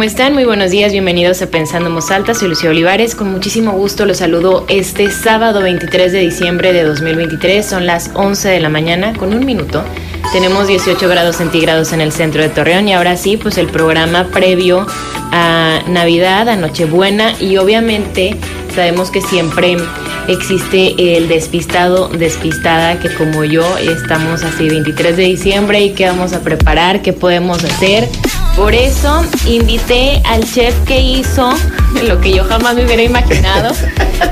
¿cómo están? Muy buenos días, bienvenidos a Pensando en. Soy Lucía Olivares, con muchísimo gusto los saludo este sábado 23 de diciembre de 2023. Son las 11 de la mañana con un minuto. Tenemos 18 grados centígrados en el centro de Torreón y ahora sí, pues el programa previo a Navidad, a Nochebuena y obviamente sabemos que siempre existe el despistado, despistada, que como yo estamos así 23 de diciembre y qué vamos a preparar, qué podemos hacer. Por eso invité al chef que hizo lo que yo jamás me hubiera imaginado,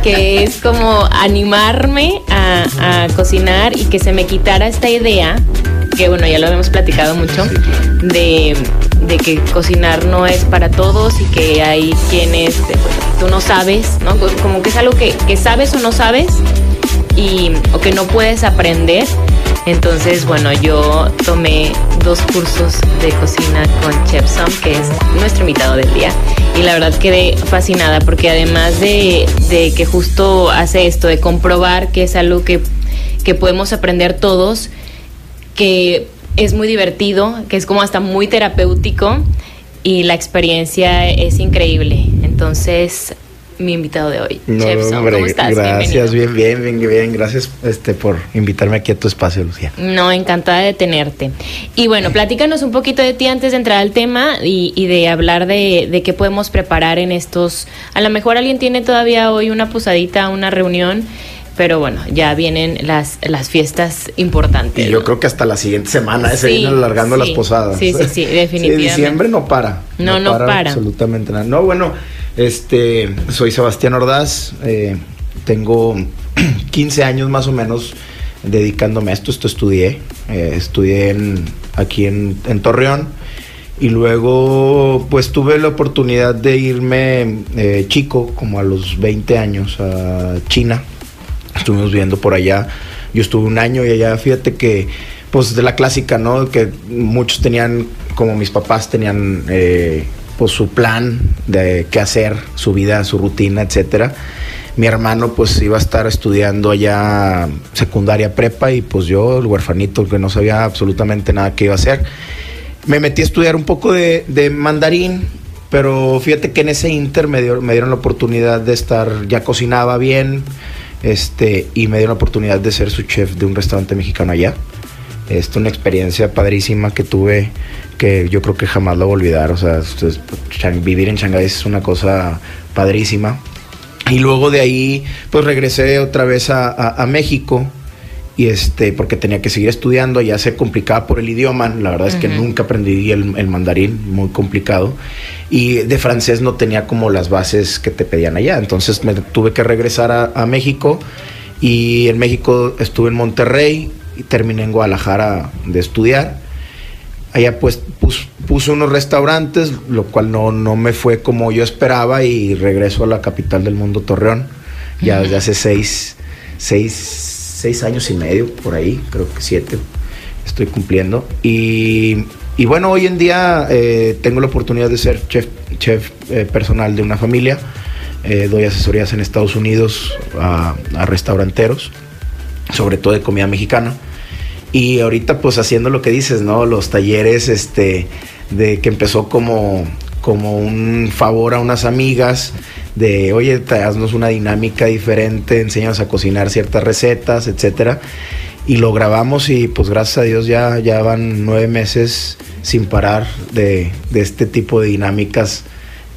que es como animarme a, a cocinar y que se me quitara esta idea que bueno, ya lo habíamos platicado mucho, de, que cocinar no es para todos y que hay quienes tú no sabes, ¿no? Como que es algo que, que sabes o no sabes y, o que no puedes aprender. Entonces, bueno, yo tomé dos cursos de cocina con Chef Som, que es nuestro invitado del día. Y la verdad quedé fascinada porque además de, de que justo hace esto, de comprobar que es algo que, que podemos aprender todos, que es muy divertido, que es como hasta muy terapéutico y la experiencia es increíble. Entonces, mi invitado de hoy, ¿cómo estás? Gracias, bien, bien, bien, bien, gracias este, por invitarme aquí a tu espacio, Lucía. No, encantada de tenerte. Y bueno, platícanos un poquito de ti antes de entrar al tema y, y de hablar de, de, qué podemos preparar en estos... A lo mejor alguien tiene todavía hoy una posadita, una reunión pero bueno, ya vienen las, las fiestas importantes. Y yo creo que hasta la siguiente semana se vienen alargando las posadas. Sí, sí, sí, definitivamente. diciembre no para. No, no, para, Absolutamente nada. No, bueno, este, soy Sebastián Ordaz, eh, tengo 15 años más o menos dedicándome a esto, esto estudié, eh, estudié aquí en, Torreón y luego pues tuve la oportunidad de irme eh, chico, como a los 20 años, a China estuvimos viendo por allá. Yo estuve un año y allá, fíjate que, pues de la clásica, ¿no? Que muchos tenían, como mis papás tenían, pues su plan de qué hacer, su vida, su rutina, etcétera. Mi hermano pues iba a estar estudiando allá secundaria prepa y pues yo, el huerfanito, que no sabía absolutamente nada que iba a hacer. Me metí a estudiar un poco de, de mandarín, pero fíjate que en ese inter me, me dieron la oportunidad de estar, ya cocinaba bien, este, y me dio la oportunidad de ser su chef de un restaurante mexicano allá. Es una experiencia padrísima que tuve que yo creo que jamás lo voy a olvidar. O sea, vivir en Shanghái es una cosa padrísima. Y luego de ahí, pues regresé otra vez a, México y este porque tenía que seguir estudiando ya se complicaba por el idioma la verdad es que nunca aprendí el, el, mandarín muy complicado y de francés no tenía como las bases que te pedían allá. Entonces me tuve que regresar a, México y en México estuve en Monterrey y terminé en Guadalajara de estudiar. Allá pues puse unos restaurantes, lo cual no, no me fue como yo esperaba y regreso a la capital del mundo, Torreón, ya desde hace seis, seis, seis años y medio, por ahí, creo que siete, estoy cumpliendo. Y y bueno, hoy en día eh, tengo la oportunidad de ser chef, chef eh, personal de una familia. Eh, doy asesorías en Estados Unidos a, restauranteros, sobre todo de comida mexicana. Y ahorita pues haciendo lo que dices, ¿no? Los talleres este, de que empezó como, como un favor a unas amigas de, oye, haznos una dinámica diferente, enséñanos a cocinar ciertas recetas, etcétera y lo grabamos y pues gracias a Dios ya, ya van nueve meses sin parar de, este tipo de dinámicas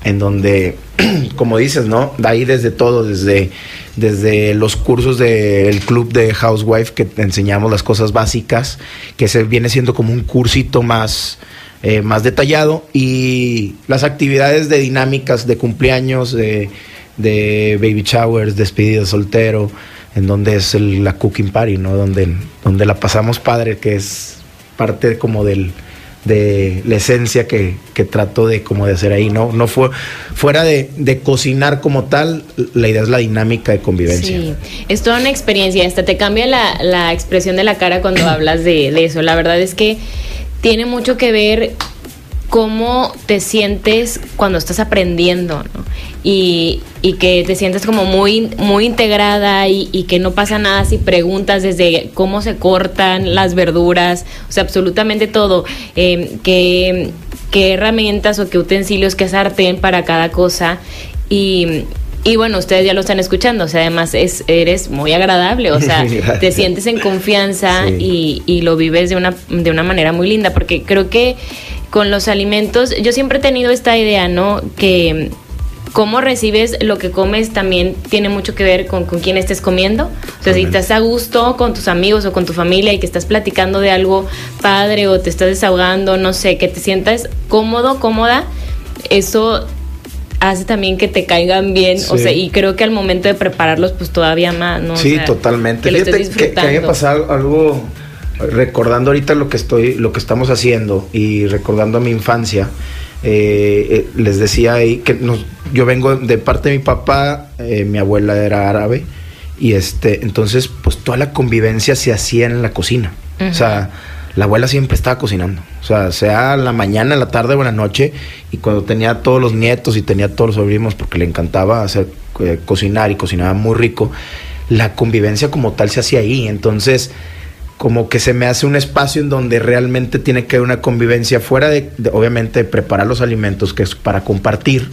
en donde, como dices, ¿no? De ahí desde todo, desde, desde los cursos del club de Housewife que te enseñamos las cosas básicas, que se viene siendo como un cursito más, eh, más detallado, y las actividades de dinámicas de cumpleaños, de, baby showers, despedida soltero, en donde es la cooking party, ¿no? Donde, donde la pasamos padre, que es parte como del de la esencia que, que, trato de como de hacer ahí, ¿no? No fue fuera de, de, cocinar como tal, la idea es la dinámica de convivencia. Sí, es toda una experiencia, hasta te cambia la, la expresión de la cara cuando hablas de, de eso. La verdad es que tiene mucho que ver cómo te sientes cuando estás aprendiendo, ¿no? Y, y, que te sientes como muy, muy integrada y, y, que no pasa nada si preguntas desde cómo se cortan las verduras, o sea, absolutamente todo. Eh, que qué herramientas o qué utensilios, qué sartén para cada cosa. Y, y bueno, ustedes ya lo están escuchando, o sea, además es, eres muy agradable, o sea, te sientes en confianza y, y, lo vives de una, de una manera muy linda, porque creo que con los alimentos, yo siempre he tenido esta idea, ¿no? Que cómo recibes lo que comes también tiene mucho que ver con, con quién estés comiendo. O sea, si estás a gusto con tus amigos o con tu familia y que estás platicando de algo padre o te estás desahogando, no sé, que te sientas cómodo, cómoda, eso hace también que te caigan bien, o sea, y creo que al momento de prepararlos, pues todavía más, ¿no? Sí, totalmente. Que Fíjate que, que haya pasado algo, recordando ahorita lo que estoy, lo que estamos haciendo y recordando a mi infancia, eh, eh, les decía ahí que nos, yo vengo de parte de mi papá, eh, mi abuela era árabe, y este, entonces, pues toda la convivencia se hacía en la cocina. O sea, la abuela siempre estaba cocinando. O sea, sea la mañana, la tarde o en la noche. Y cuando tenía todos los nietos y tenía todos los sobrinos, porque le encantaba hacer cocinar y cocinaba muy rico, la convivencia como tal se hacía ahí. Entonces, como que se me hace un espacio en donde realmente tiene que haber una convivencia fuera de, de obviamente, preparar los alimentos, que es para compartir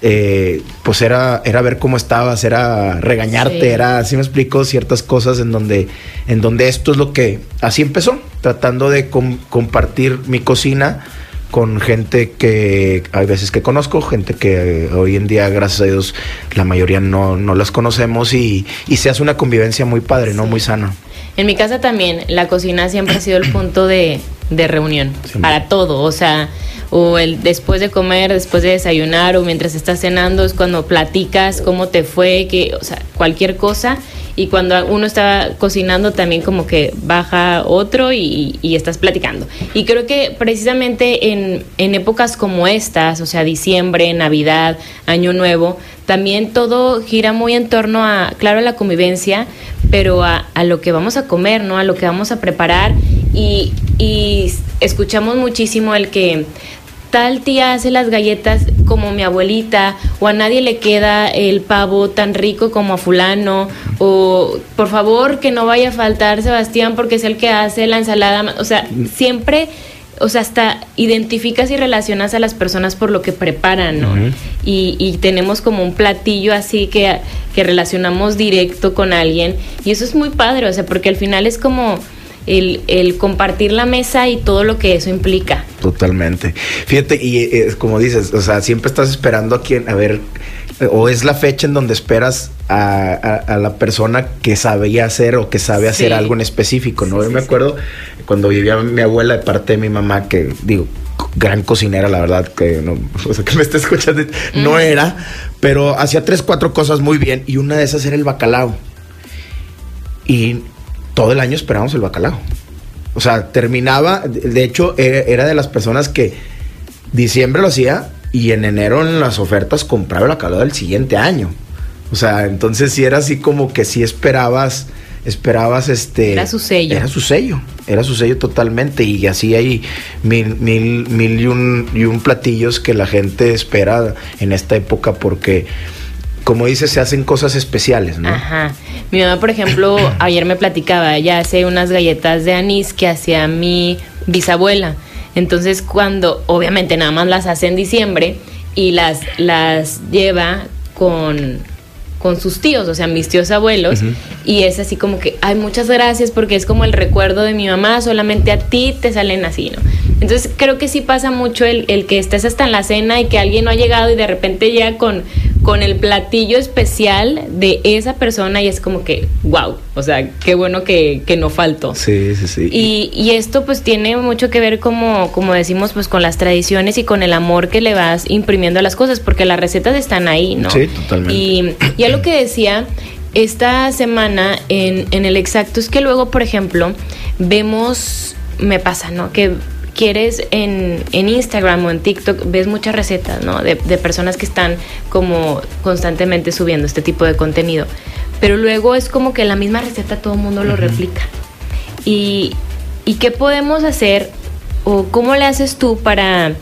eh, pues era, era ver cómo estabas, era regañarte, era, así me explico, ciertas cosas en donde, en donde esto es lo que, así empezó, tratando de compartir mi cocina con gente que hay veces que conozco, gente que hoy en día, gracias a Dios, la mayoría no, no las conocemos y, y, se hace una convivencia muy padre, ¿no? Muy sana. En mi casa también, la cocina siempre ha sido el punto de, de reunión, para todo, o sea o el después de comer, después de desayunar o mientras estás cenando es cuando platicas cómo te fue, que, o sea, cualquier cosa. Y cuando uno está cocinando también como que baja otro y, y estás platicando. Y creo que precisamente en, en épocas como estas, o sea, diciembre, Navidad, Año Nuevo, también todo gira muy en torno a, claro, a la convivencia, pero a, a, lo que vamos a comer, ¿no? A lo que vamos a preparar. Y, y escuchamos muchísimo el que tal tía hace las galletas como mi abuelita, o a nadie le queda el pavo tan rico como a fulano, o por favor que no vaya a faltar Sebastián porque es el que hace la ensalada, o sea, siempre, o sea, hasta identificas y relacionas a las personas por lo que preparan, ¿no? y, y, tenemos como un platillo así que, que relacionamos directo con alguien, y eso es muy padre, o sea, porque al final es como el, el, compartir la mesa y todo lo que eso implica. Totalmente. Fíjate, y es como dices, o sea, siempre estás esperando a quien, a ver, o es la fecha en donde esperas a, a, la persona que sabía hacer o que sabe hacer algo en específico, ¿no? Yo me acuerdo cuando vivía mi abuela de parte de mi mamá, que digo, gran cocinera, la verdad, que no, o sea, que me está escuchando, no era, pero hacía tres, cuatro cosas muy bien y una de esas era el bacalao. Y todo el año esperábamos el bacalao. O sea, terminaba, de hecho, era de las personas que diciembre lo hacía y en enero en las ofertas compraba el bacalao del siguiente año. O sea, entonces sí era así como que sí esperabas, esperabas este... Era su sello. Era su sello, era su sello totalmente y así hay mil, mil, mil y un, y un platillos que la gente espera en esta época porque como dices, se hacen cosas especiales, ¿no? Ajá. Mi mamá, por ejemplo, ayer me platicaba, ella hace unas galletas de anís que hacía mi bisabuela. Entonces, cuando, obviamente, nada más las hace en diciembre y las, las lleva con, con sus tíos, o sea, mis tíos abuelos, y es así como que, ay, muchas gracias porque es como el recuerdo de mi mamá, solamente a ti te salen así, ¿no? Entonces creo que sí pasa mucho el, el que estés hasta en la cena y que alguien no ha llegado y de repente llega con, con el platillo especial de esa persona y es como que, wow, o sea, qué bueno que, que no faltó. Sí, sí, sí. Y, y, esto pues tiene mucho que ver como, como decimos, pues con las tradiciones y con el amor que le vas imprimiendo a las cosas, porque las recetas están ahí, ¿no? Sí, totalmente. Y ya lo que decía esta semana en, en el exacto es que luego, por ejemplo, vemos, me pasa, ¿no? Que quieres en, en, Instagram o en TikTok, ves muchas recetas, ¿no? De, de, personas que están como constantemente subiendo este tipo de contenido. Pero luego es como que la misma receta todo el mundo lo replica. Y, ¿Y qué podemos hacer o cómo le haces tú para,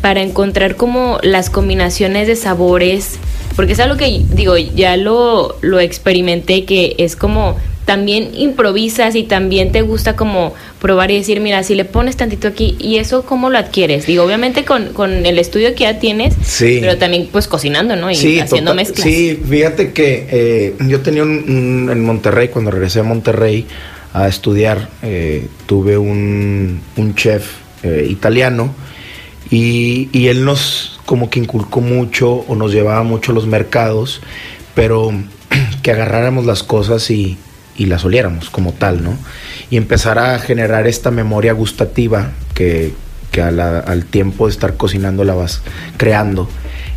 para encontrar como las combinaciones de sabores? Porque es algo que, digo, ya lo, lo experimenté, que es como también improvisas y también te gusta como probar y decir, mira, si le pones tantito aquí, ¿y eso cómo lo adquieres? Digo, obviamente con, con el estudio que ya tienes, Sí. pero también pues cocinando, ¿no? Y Sí, haciendo mezclas. Sí, fíjate que eh, yo tenía un, un- en Monterrey, cuando regresé a Monterrey a estudiar, eh, tuve un, un chef eh, italiano y, y él nos como que inculcó mucho o nos llevaba mucho a los mercados, pero que agarráramos las cosas y, y las oliéramos como tal, ¿no? Y empezar a generar esta memoria gustativa que, que a la- al tiempo de estar cocinando la vas creando.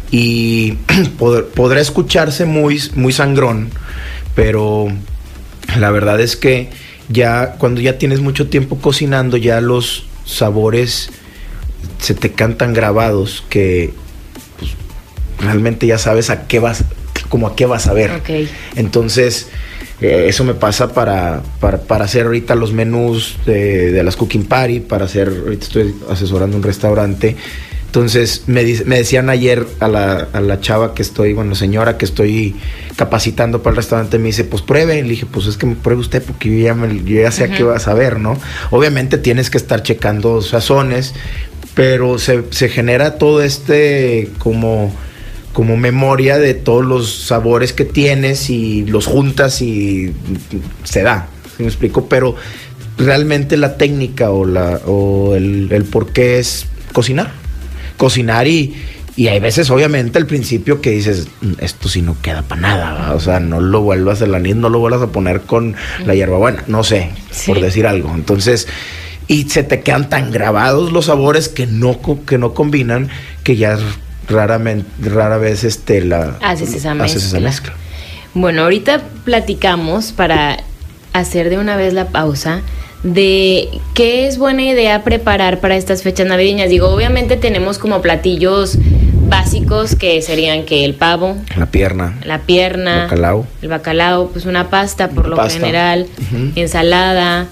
Y pod- podrá escucharse muy, muy sangrón, pero la verdad es que ya cuando ya tienes mucho tiempo cocinando, ya los sabores se te cantan grabados que pues, realmente ya sabes a qué vas, como a qué vas a ver. Entonces, eh, eso me pasa para, para, para hacer ahorita los menús de, de las Cooking Party, para hacer, ahorita estoy asesorando un restaurante. Entonces, me, me decían ayer a la, a la chava que estoy, bueno, señora que estoy capacitando para el restaurante, me dice, pues pruebe. Le dije, pues es que me pruebe usted porque yo ya, me- yo ya sé a qué vas a ver, ¿no? Obviamente tienes que estar checando sazones, pero se, se genera todo este como como memoria de todos los sabores que tienes y los juntas y se da, ¿sí me explico? Pero realmente la técnica o, la, o el, el por qué es cocinar. Cocinar y, y hay veces, obviamente, al principio que dices, "Mm, esto sí no queda para nada, ¿va? o sea, no lo vuelvas el anís, no lo vuelvas a poner con la hierbabuena, no sé, Sí. por decir algo. Entonces, y se te quedan tan grabados los sabores que no, que no combinan que ya raramente, rara vez este, la, Haces esa haces esa mezcla. Bueno, ahorita platicamos para hacer de una vez la pausa de qué es buena idea preparar para estas fechas navideñas. Digo, obviamente tenemos como platillos básicos que serían que el pavo, La pierna, la pierna, Bacalao. el bacalao, pues una pasta por lo Pasta. general, ensalada.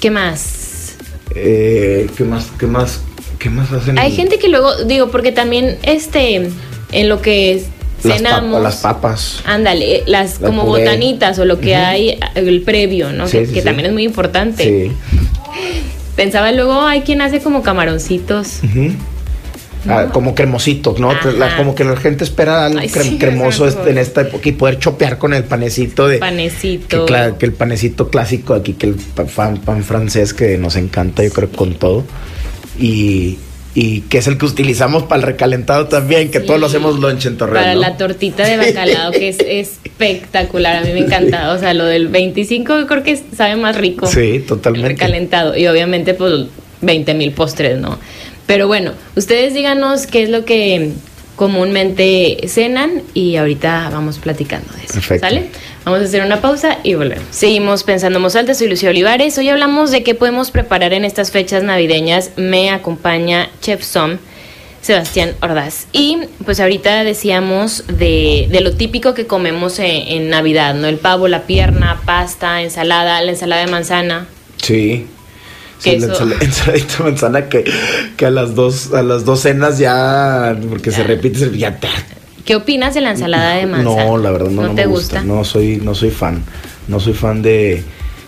¿Qué más? Eh, ¿Qué más? ¿Qué más? ¿Qué más hacen? Hay gente que luego, digo, porque también este, en lo que cenamos. las papas. Ándale, las La como puré. botanitas o lo que hay, el previo, ¿no? Sí, que sí, que sí. también es muy importante. Sí. Pensaba luego, hay quien hace como camaroncitos. Ah, como cremosito, ¿no? La- como que la gente espera algo crem- cremoso en esta época y poder chopear con el panecito de... Panecito. Que, que el panecito clásico aquí, que el pa- pan, pan francés que nos encanta, yo creo, con todo. Y, y que es el que utilizamos para el recalentado también, que Sí. todos lo hacemos lunch en Torreón. Para ¿no? la tortita de bacalao, que es espectacular. A mí me encanta. O sea, lo del 25 yo creo que sabe más rico. Sí, El totalmente. recalentado. Y obviamente, pues, 20 mil postres, ¿no? Pero bueno, ustedes díganos qué es lo que comúnmente cenan y ahorita vamos platicando de eso. Perfecto. ¿Sale? Vamos a hacer una pausa y volvemos. Seguimos pensando en alta, soy Lucía Olivares. Hoy hablamos de qué podemos preparar en estas fechas navideñas. Me acompaña Chef Som. Sebastián Ordaz. Y pues ahorita decíamos de, de lo típico que comemos en, en Navidad, ¿no? El pavo, la pierna, pasta, ensalada, la ensalada de manzana. Sí. Sí, la Queso. ensala- ensaladita de manzana que, que a las dos, a las dos cenas ya, porque se repite, ya te- ¿Qué opinas de la ensalada de manzana? No, la verdad no, no te me gusta. No soy, no soy fan. No soy fan de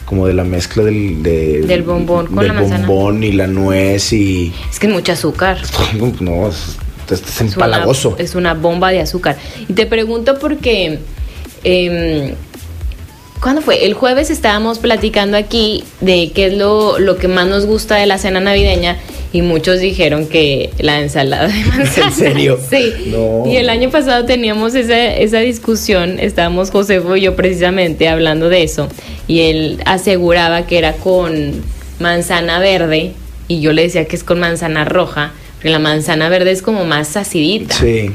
como de la mezcla del, de- Del bombón con del la manzana. bombón y la nuez y Es que es mucho azúcar. no, es, es- es Es una- empalagoso. Es una bomba de azúcar. Y te pregunto porque. em, ¿Cuándo fue? El jueves estábamos platicando aquí de qué es lo, lo que más nos gusta de la cena navideña y muchos dijeron que la ensalada de manzana. ¿En serio? Sí. No. Y el año pasado teníamos esa, esa discusión, estábamos Josefo y yo precisamente hablando de eso y él aseguraba que era con manzana verde y yo le decía que es con manzana roja, porque la manzana verde es como más acidita. Sí.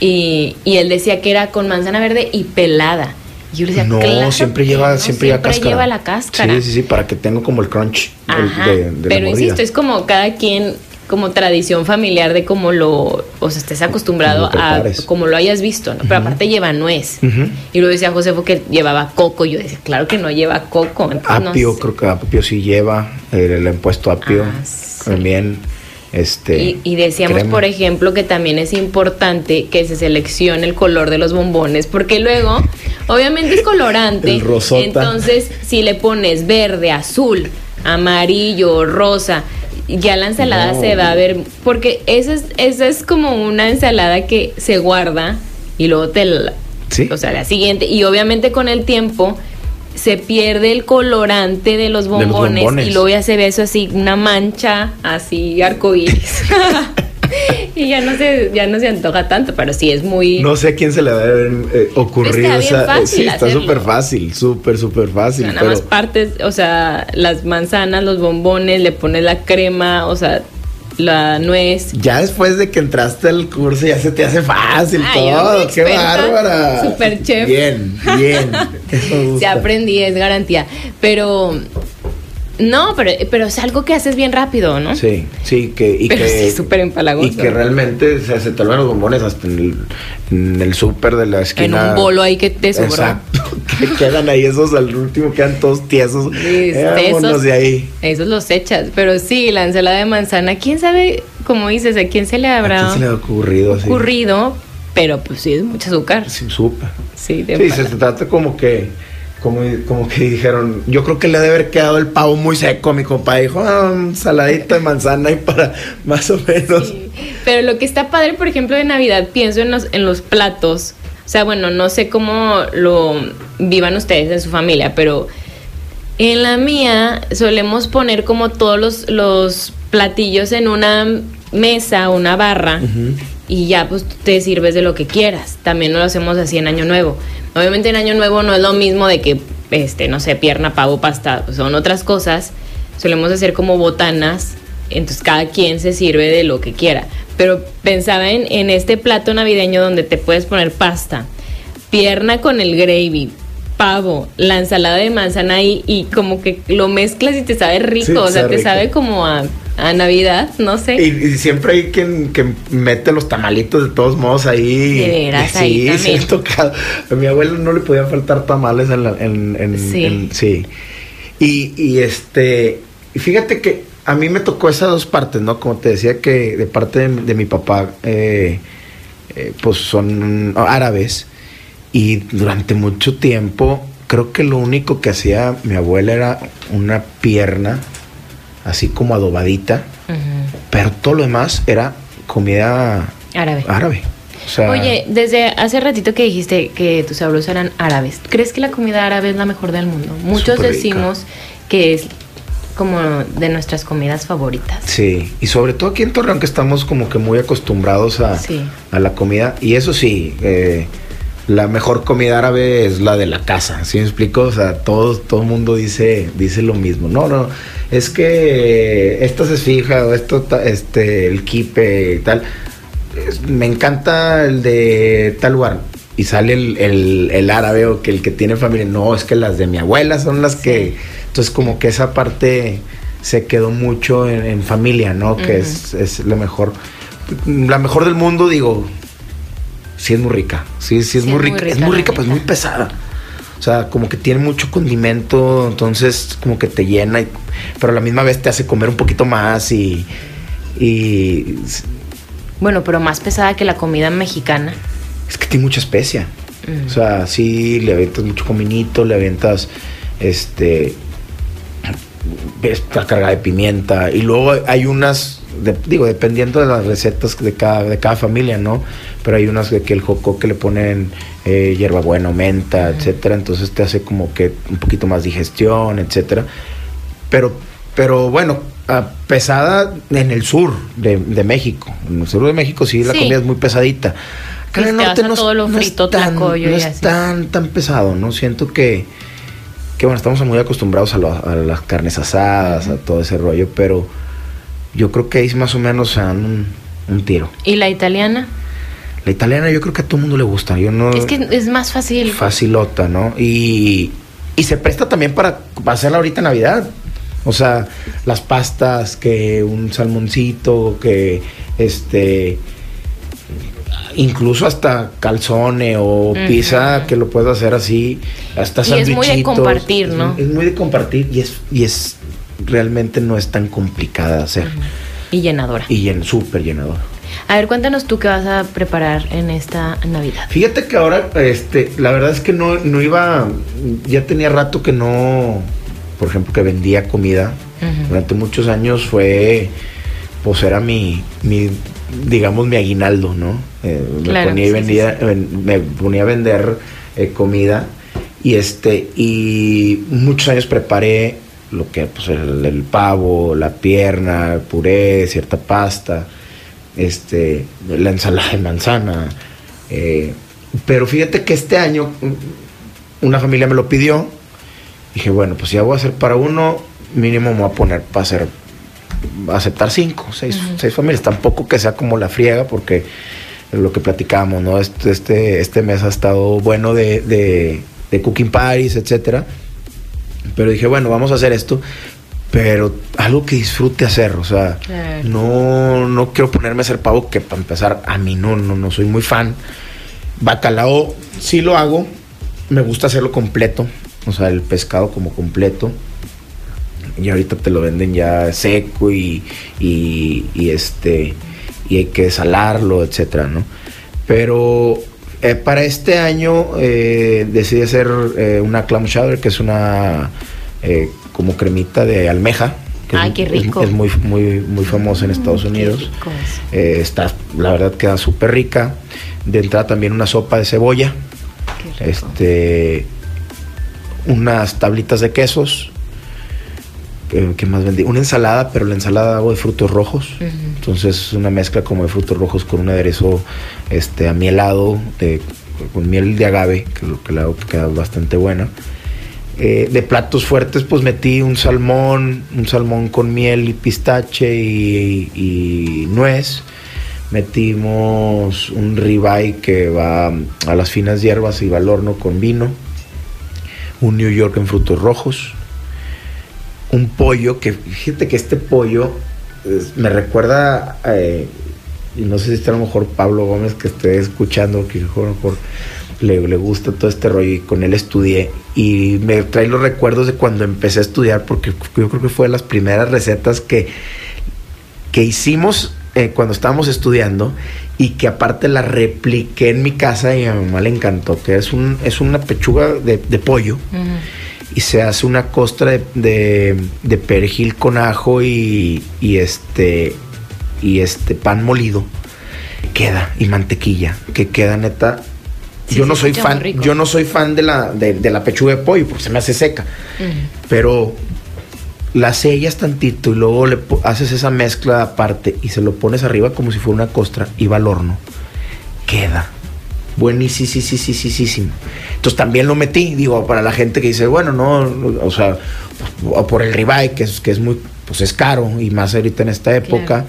Y, y él decía que era con manzana verde y pelada. Y yo le decía, No, "Claro siempre lleva, no, siempre lleva cáscara. lleva la cáscara. Sí, sí, sí, para que tenga como el crunch el Ajá, de, de la pero mordida. insisto, es como cada quien, como tradición familiar de cómo lo, o sea, estés acostumbrado Como lo a como lo hayas visto, ¿no? Pero aparte lleva nuez. Y luego decía Josefo que llevaba coco. Yo decía, claro que no lleva coco. entonces no Apio, sé. creo que apio sí lleva, eh, le han puesto apio Ah, sí. también. Este, Y, y decíamos, crema. por ejemplo, que también es importante que se seleccione el color de los bombones, porque luego Obviamente es colorante. Rosota. Entonces, si le pones verde, azul, amarillo, rosa, ya la ensalada No. se va a ver. Porque esa es, esa es como una ensalada que se guarda y luego te la. Sí. O sea, la siguiente. Y obviamente con el tiempo se pierde el colorante de los bombones, bombones. y luego ya se ve eso así, una mancha así arcoíris. y ya no se, ya no se antoja tanto, pero sí es muy. No sé a quién se le debe haber eh, ocurrido Está bien esa. fácil sí, está súper fácil, súper, súper O fácil. sea, nada pero más partes, o sea, las manzanas, los bombones, le pones la crema, o sea, la nuez. ya después de que entraste al curso ya se te hace fácil Ah, todo. ¡Qué bárbara! super chef. Bien, bien. Eso Se aprendí, es garantía. Pero. No, pero, pero es algo que haces bien rápido, ¿no? Sí, sí, que. Y Pero que, sí, súper empalagoso. Y que realmente o sea, se te olvidan los bombones hasta en el, en el súper de la En esquina. un bolo ahí que te sobró. Exacto. que quedan ahí esos al último, quedan todos tiesos. Sí, Eh, vámonos esos- de ahí. Esos los echas. Pero sí, la ensalada de manzana, quién sabe, como dices, a quién se le ¿A habrá quién se le ha ocurrido así? ocurrido, pero pues sí es mucho azúcar. Sí, súper. Sí, de Sí, se trata como que, como, como que dijeron, yo creo que le debe haber quedado el pavo muy seco. Mi compa dijo, ah, un saladito de manzana y para más o menos. Sí. Pero lo que está padre, por ejemplo, de Navidad, pienso en los, en los platos. O sea, bueno, no sé cómo lo vivan ustedes en su familia, pero en la mía solemos poner como todos los, los platillos en una mesa, una barra, y ya pues te sirves de lo que quieras. También lo hacemos así en Año Nuevo. Obviamente en Año Nuevo no es lo mismo de que, este, no sé, pierna, pavo, pasta, son otras cosas. Solemos hacer como botanas, entonces cada quien se sirve de lo que quiera. Pero pensaba en, en este plato navideño donde te puedes poner pasta, pierna con el gravy, pavo, la ensalada de manzana y, y como que lo mezclas y te sabe rico, Sí, o sea, te rico. sabe como a, a Navidad, no sé. Y, y siempre hay quien que mete los tamalitos de todos modos ahí. De veras, sí, ahí sí, también. tocado. A mi abuelo no le podían faltar tamales en la, en, en- Sí. en- sí. Y, y este, y fíjate que a mí me tocó esas dos partes, ¿no? Como te decía que de parte de, de mi papá, eh, eh, pues son árabes. Y durante mucho tiempo, creo que lo único que hacía mi abuela era una pierna, así como adobadita. Pero todo lo demás era comida Árabe. árabe. O sea, Oye, desde hace ratito que dijiste que tus abuelos eran árabes, ¿crees que la comida árabe es la mejor del mundo? Muchos rica. decimos que es como de nuestras comidas favoritas. sí. Y sobre todo aquí en Torreón que estamos como que muy acostumbrados a, Sí. a la comida. Y eso sí, eh, la mejor comida árabe es la de la casa. ¿Sí me explico? O sea, todo, todo el mundo dice, dice lo mismo. No, no, es que esta se fija o esto, este, el kipe y tal. Me encanta el de tal lugar. Y sale el, el- el árabe o que el que tiene familia. No, es que las de mi abuela son las que. Entonces, como que esa parte se quedó mucho en, en familia, ¿no? Que es, es la mejor. La mejor del mundo, digo. Sí, es muy rica. Sí, sí, es Sí, muy es muy rica. es muy rica, pues muy pesada. O sea, como que tiene mucho condimento, entonces como que te llena, y- pero a la misma vez te hace comer un poquito más y, y Bueno, pero más pesada que la comida mexicana. es que tiene mucha especia. Mm. O sea, sí, le avientas mucho cominito, le avientas, este, está cargada de pimienta. Y luego hay unas, de- digo, dependiendo de las recetas de cada, de cada familia, ¿no? Pero hay unas de que el joco que le ponen eh, hierbabuena, menta, etcétera. Entonces te hace como que un poquito más digestión, etcétera. Pero, pero bueno, pesada en el sur de, de México. En el sur de México sí, la Sí. comida es muy pesadita. Acá en el norte no, es- todo lo no es frito, tan, tlacoyo no y es así. tan, tan pesado, ¿no? Siento que, que bueno, estamos muy acostumbrados a, lo- a las carnes asadas, a todo ese rollo, pero yo creo que ahí más o menos se dan un, un tiro. ¿Y la italiana? La italiana yo creo que a todo el mundo le gusta. Yo no... Es que es más fácil. Facilota, ¿no? Y, y se presta también para hacerla ahorita en Navidad. O sea, las pastas, que un salmoncito, que este. Incluso hasta calzone o pizza, que lo puedes hacer así. Hasta Y es muy de compartir, Es- ¿no? Es, muy de compartir y es, y es. Realmente no es tan complicada de hacer. Y llenadora. Y llen, súper llenador. A ver, cuéntanos tú qué vas a preparar en esta Navidad. Fíjate que ahora, este, la verdad es que no, no iba, ya tenía rato que no, por ejemplo, que vendía comida. Durante muchos años fue, pues era mi, mi digamos, mi aguinaldo, ¿no? Eh, me, ponía vendía, me ponía a vender eh, comida y este, y muchos años preparé lo que, pues el, pavo, la pierna, el puré, cierta pasta, este, la ensalada de manzana. Eh, pero fíjate que este año una familia me lo pidió. Dije, bueno, pues ya voy a hacer para uno, mínimo me voy a poner para hacer, aceptar cinco, seis, seis familias. Tampoco que sea como la friega, porque lo que platicábamos, ¿no? Este, este, este mes ha estado bueno de, de, de cooking parties, etcétera. Pero dije, bueno, vamos a hacer esto, pero algo que disfrute hacer, o sea, no, no quiero ponerme a hacer pavo, que para empezar, a mí no, no, no soy muy fan. Bacalao sí lo hago, me gusta hacerlo completo, o sea, el pescado como completo. Y ahorita te lo venden ya seco y, y, este y hay que salarlo, etcétera, ¿no? Pero eh, para este año eh, decidí hacer eh, una clam chowder, que es una eh, como cremita de almeja. Que Ay, es, qué rico. Es, muy, muy, muy famosa en Estados Unidos. está, la verdad, queda súper rica. De entrada también una sopa de cebolla. Este, unas tablitas de quesos ¿qué más vendí? Una ensalada, pero la ensalada hago de frutos rojos. Entonces, una mezcla como de frutos rojos con un aderezo este, amielado, de, con miel de agave, que lo que le hago que queda bastante buena. Eh, de platos fuertes, pues metí un salmón, un salmón con miel y pistache y, nuez. Metimos un ribeye que va a las finas hierbas y va al horno con vino. Un New York en frutos rojos un pollo que, fíjate que este pollo me recuerda, eh, y no sé si está a lo mejor Pablo Gómez que esté escuchando, que a lo mejor le, le, gusta todo este rollo y con él estudié y me trae los recuerdos de cuando empecé a estudiar porque yo creo que fue de las primeras recetas que, que hicimos eh, cuando estábamos estudiando y que aparte la repliqué en mi casa y a mi mamá le encantó, que es, un, es una pechuga de, pollo y se hace una costra de, de, perejil con ajo y, y, este y este pan molido. Queda y mantequilla que queda neta. Yo no soy fan yo no soy fan de la de, la pechuga de pollo porque se me hace seca. Pero la sellas tantito y luego le haces esa mezcla aparte y se lo pones arriba como si fuera una costra y va al horno. Queda buenísimo. Entonces también lo metí, digo, para la gente que dice, bueno, no, o sea, por el ribeye, que es, que es muy, pues es caro, y más ahorita en esta época.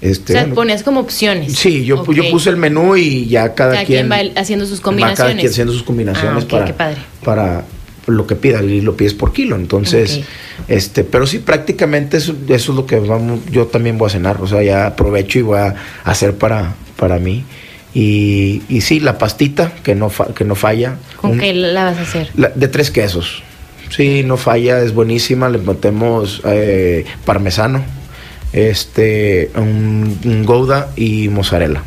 Este, o sea, ponías como opciones. Sí, yo, yo puse el menú y ya cada, quien, va haciendo sus combinaciones. cada quien haciendo sus combinaciones ah, para, para lo que pida y lo pides por kilo. Entonces, este, pero sí, prácticamente eso, eso, es lo que vamos, yo también voy a cenar. O sea, ya aprovecho y voy a hacer para, para mí. Y, y sí, la pastita, que no, que no falla. ¿Con qué la vas a hacer? de tres quesos. Sí, no falla, es buenísima. Le metemos eh, parmesano, este, un, gouda y mozzarella.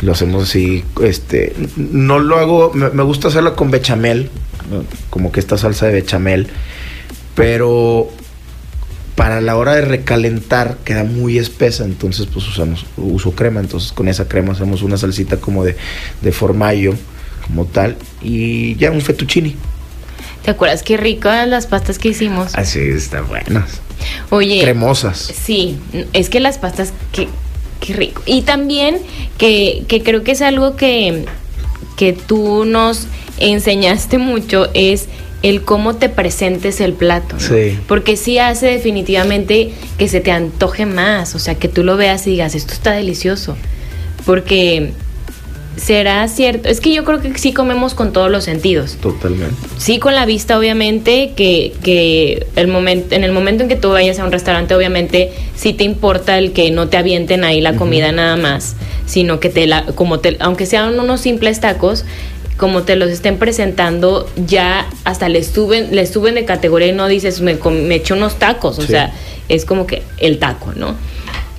Lo hacemos así, este, no lo hago, me, me gusta hacerlo con bechamel, como que esta salsa de bechamel, pero para la hora de recalentar queda muy espesa, entonces pues usamos, uso crema, entonces con esa crema hacemos una salsita como de, de formaggio, como tal, y ya un fettuccini. ¿Te acuerdas qué ricas las pastas que hicimos? Así, están buenas. Oye. Cremosas. Sí, es que las pastas, qué, qué rico. Y también que, que creo que es algo que, que tú nos enseñaste mucho, es el cómo te presentes el plato. Sí. Porque sí hace definitivamente que se te antoje más, o sea, que tú lo veas y digas, esto está delicioso. Porque será cierto, es que yo creo que sí comemos con todos los sentidos. Totalmente. Sí con la vista, obviamente, que, que el momento, en el momento en que tú vayas a un restaurante, obviamente, sí te importa el que no te avienten ahí la comida nada más, sino que te la, como te, aunque sean unos simples tacos, como te los estén presentando, ya hasta le suben, le suben de categoría y no dices, me, me echo unos tacos, o sea, es como que el taco, ¿no?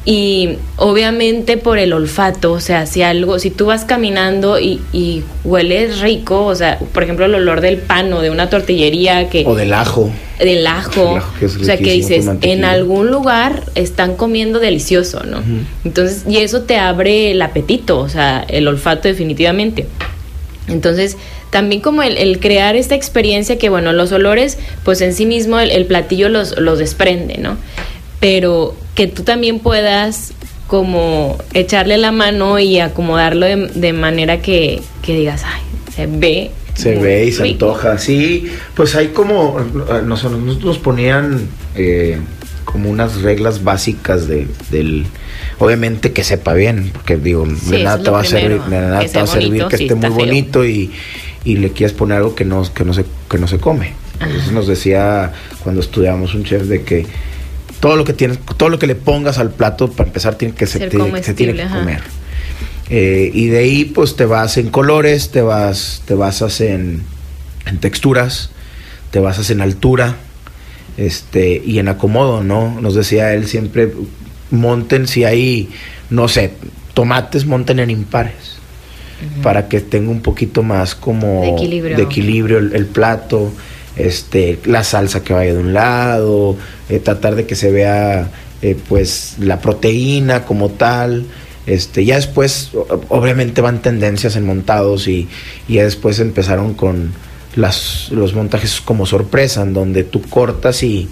Y obviamente por el olfato, o sea, si algo, si tú vas caminando y, y hueles rico, o sea, por ejemplo, el olor del pan o de una tortillería que... O del ajo. Del ajo. Que o sea, que dices, en algún lugar están comiendo delicioso, ¿no? Entonces, y eso te abre el apetito, o sea, el olfato definitivamente. Entonces, también como el, el crear esta experiencia que, bueno, los olores, pues en sí mismo el, el platillo los, los desprende, ¿no? Pero que tú también puedas como echarle la mano y acomodarlo de, de manera que, que digas, ay, se ve. Se ve y se rico". antoja. Sí, pues hay como. Nos, nosotros nos ponían eh, como unas reglas básicas de, del. Obviamente que sepa bien, porque digo, Sí, de nada te va a servir, primero, de nada que te va a servir bonito, que sí, esté muy feo. bonito y, y le quieres poner algo que no, que no se, que no se come. Eso nos decía cuando estudiábamos un chef de que todo lo que tienes, todo lo que le pongas al plato para empezar tiene que se, Ser tiene- se tiene que ajá. comer. Eh, y de ahí pues te vas en colores, te vas, te basas en, en texturas, te basas en altura, este, y en acomodo, ¿no? Nos decía él siempre, monten si hay, no sé, tomates, monten en impares. Para que tenga un poquito más como De equilibrio. de equilibrio el, el plato, este, la salsa que vaya de un lado, eh, tratar de que se vea eh, pues la proteína como tal. Este, ya después, obviamente van tendencias en montados y, y ya después empezaron con las, los montajes como sorpresa, en donde tú cortas y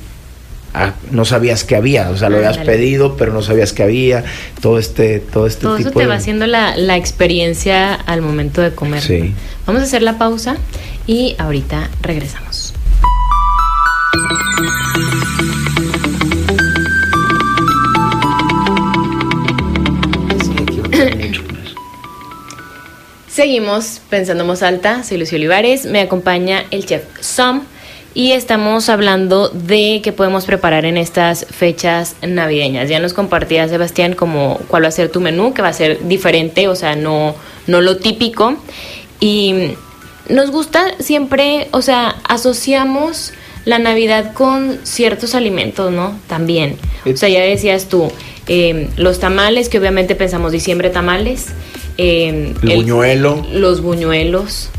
ah, no sabías que había, o sea, lo habías pedido, pero no sabías que había, todo este, todo este Todo tipo eso te de... va haciendo la, la experiencia al momento de comer. Sí. Vamos a hacer la pausa y ahorita regresamos. Seguimos pensando en voz alta, soy Lucio Olivares, me acompaña el chef Som y estamos hablando de qué podemos preparar en estas fechas navideñas. Ya nos compartía Sebastián como cuál va a ser tu menú, que va a ser diferente, o sea, no, no lo típico. Y nos gusta siempre, o sea, asociamos la Navidad con ciertos alimentos, ¿no? También. O sea, ya decías tú, eh, los tamales, que obviamente pensamos diciembre tamales. Eh, El buñuelo. Los buñuelos.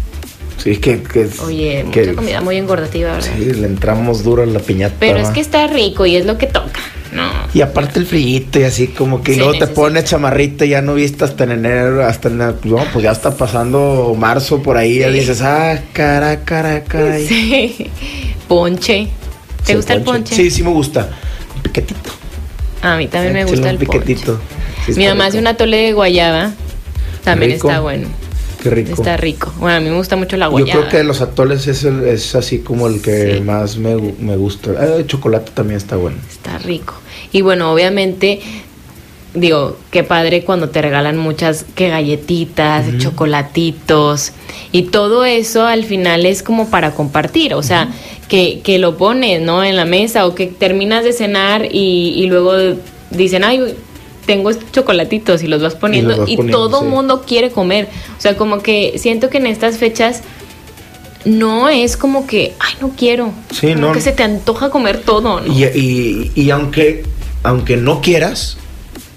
Sí, que, que es- Oye, que- mucha comida muy engordativa, ¿verdad? Sí, le entramos duro a la piñata. Pero es que está rico y es lo que toca. No. Y aparte el frillito y así como que y luego te necesita. pone chamarrita, ya no viste hasta en enero, hasta en, no, pues ya está pasando marzo por ahí, ya Sí. dices, ah, cara, cara. Sí. Ponche. ¿Te Sí, gusta el ponche? Sí, sí me gusta. Un piquetito. A mí también me gusta el ponche. piquetito. Sí, Mi mamá hace rico. un atole de guayaba. También Rico. está bueno. Qué rico. Está rico. Bueno, a mí me gusta mucho la Yo guayaba. creo que de los atoles es, el- es así como el que Sí. más me, me gusta. Ah, el chocolate también está bueno. Está rico. Y bueno, obviamente, digo, qué padre cuando te regalan muchas que galletitas, chocolatitos. Y todo eso al final es como para compartir. O sea, que, que lo pones, ¿no? En la mesa o que terminas de cenar y, y luego dicen, ay, tengo chocolatitos y los vas poniendo. vas Y, todo sí. mundo quiere comer. O sea, como que siento que en estas fechas no es como que, ay, no quiero. Sí, Como no. que se te antoja comer todo, ¿no? Y, y, y aunque, aunque no quieras,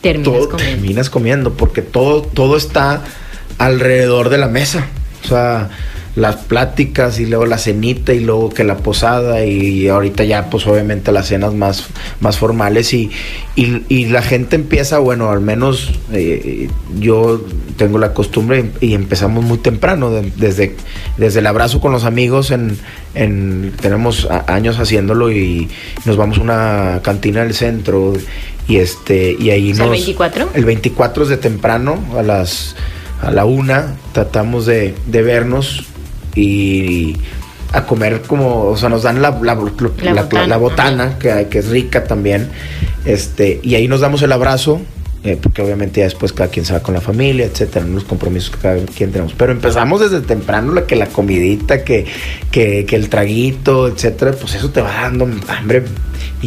terminas todo comiendo. terminas comiendo porque todo todo está alrededor de la mesa o sea las pláticas y luego la cenita y luego que la posada y ahorita ya pues obviamente las cenas más más formales y, y, y la gente empieza bueno al menos eh, yo tengo la costumbre y empezamos muy temprano de- desde desde el abrazo con los amigos en, en tenemos años haciéndolo y nos vamos a una cantina del centro y este y ahí ¿el nos 24? el 24 es de temprano a las a la una tratamos de, de vernos y a comer como o sea nos dan la, la, la- la- botana. que, que es rica también este y ahí nos damos el abrazo eh, porque obviamente ya después cada quien se va con la familia, etcétera, los compromisos que cada quien tenemos. Pero empezamos desde temprano, la que la comidita, que, que, que el traguito, etcétera, pues eso te va dando hambre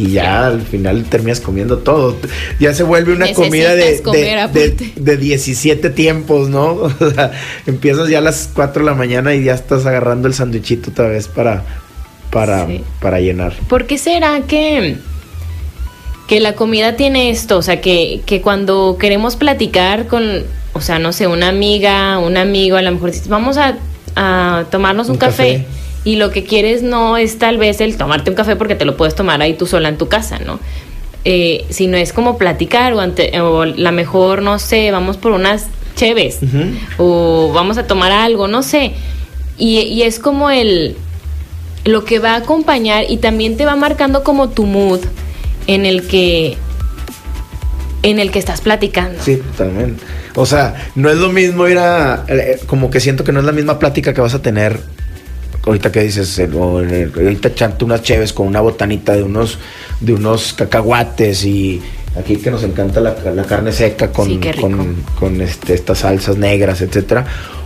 y ya al final terminas comiendo todo. Ya se vuelve una Necesitas comida de, comer, de, de, de 17 tiempos, ¿no? O sea, empiezas ya a las 4 de la mañana y ya estás agarrando el sándwichito otra vez para, para, Sí. para llenar. ¿Por qué será que que la comida tiene esto, o sea, que, que cuando queremos platicar con, o sea, no sé, una amiga, un amigo, a lo mejor dices, vamos a, a tomarnos un, Un café. café. Y lo que quieres no es tal vez el tomarte un café porque te lo puedes tomar ahí tú sola en tu casa, ¿no? Eh, sino es como platicar o, ante, o la mejor, no sé, vamos por unas cheves Ujú. o vamos a tomar algo, no sé. Y, y es como el lo que va a acompañar y también te va marcando como tu mood en el que en el que estás platicando. Sí, totalmente. O sea, no es lo mismo ir a. eh, Como que siento que no es la misma plática que vas a tener. Ahorita que dices, ahorita echarte unas cheves con una botanita de unos, de unos cacahuates y aquí que nos encanta la, la carne seca con, Sí, con, con, este, estas salsas negras, etcétera.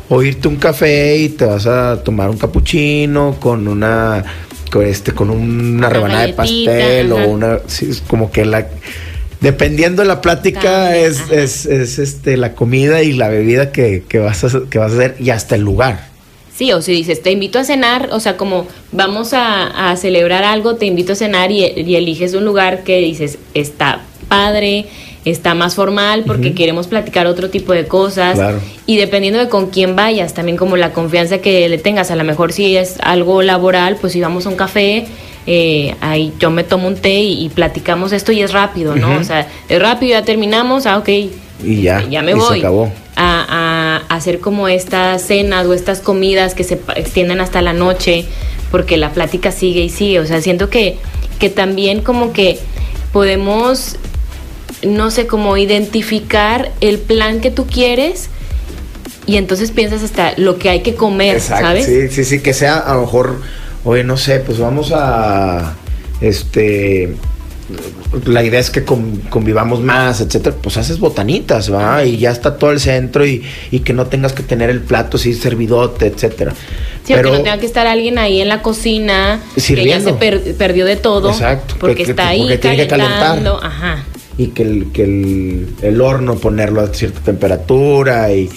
O irte a un café y te vas a tomar un capuchino con una con este con una Una rebanada de pastel ajá. o una sí, es como que la dependiendo de la plática es, es, es, este la comida y la bebida que, que vas a, que vas a hacer y hasta el lugar. Sí, o si dices, te invito a cenar, o sea, como vamos a, a celebrar algo, te invito a cenar y, y eliges un lugar que dices, está padre, está más formal porque queremos platicar otro tipo de cosas. Claro. Y dependiendo de con quién vayas, también como la confianza que le tengas, a lo mejor si es algo laboral, pues si vamos a un café, eh, ahí yo me tomo un té y, y platicamos esto y es rápido, ¿no? O sea, es rápido, ya terminamos, ah, ok, Y ya, ya me y se voy acabó. Hacer como estas cenas o estas comidas que se extienden hasta la noche porque la plática sigue y sigue. O sea, siento que, que también como que podemos, no sé, como identificar el plan que tú quieres y entonces piensas hasta lo que hay que comer, Exacto, ¿sabes? Sí, sí, sí, que sea a lo mejor, oye, no sé, pues vamos a, este, la idea es que con- convivamos más, etcétera, pues haces botanitas, ¿va? Y ya está todo el centro y, y que no tengas que tener el plato así servidote, etcétera. Sí, o que no tenga que estar alguien ahí en la cocina Sirviendo. que ya se per- perdió de todo Exacto, porque que- que- está ahí porque tiene que calentar. ajá. y que el, que el, el horno ponerlo a cierta temperatura y...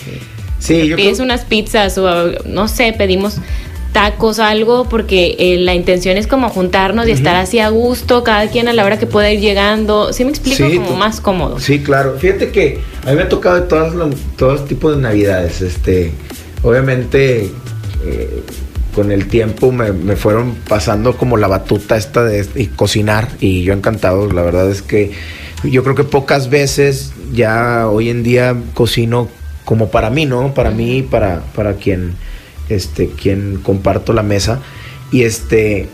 Sí, yo pides creo- unas pizzas o no sé, pedimos tacos, algo, porque eh, la intención es como juntarnos y estar así a gusto, cada quien a la hora que pueda ir llegando. ¿Sí me explico? Sí, como más cómodo. Sí, claro. Fíjate que a mí me ha tocado de todas las- todos tipos de navidades. Este, obviamente, eh, con el tiempo me, me fueron pasando como la batuta esta de y cocinar y yo encantado. La verdad es que yo creo que pocas veces ya hoy en día cocino como para mí, ¿no? Para mí, para para quien este quien comparto la mesa y este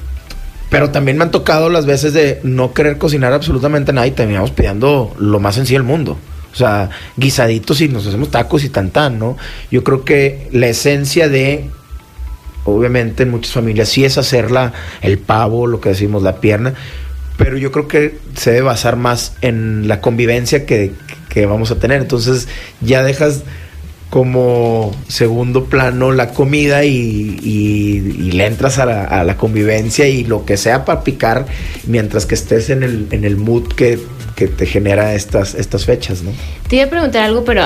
pero también me han tocado las veces de no querer cocinar absolutamente nada y terminamos pidiendo lo más sencillo del mundo. O sea, guisaditos y nos hacemos tacos y tan tan, ¿no? Yo creo que la esencia de, obviamente en muchas familias, sí es hacer la, el pavo, lo que decimos, la pierna, pero yo creo que se debe basar más en la convivencia que, que vamos a tener. Entonces ya dejas como segundo plano la comida y, y- le entras a la, a la convivencia y lo que sea para picar mientras que estés en el, en el mood que, que te genera estas, estas fechas, ¿no? Te iba a preguntar algo, pero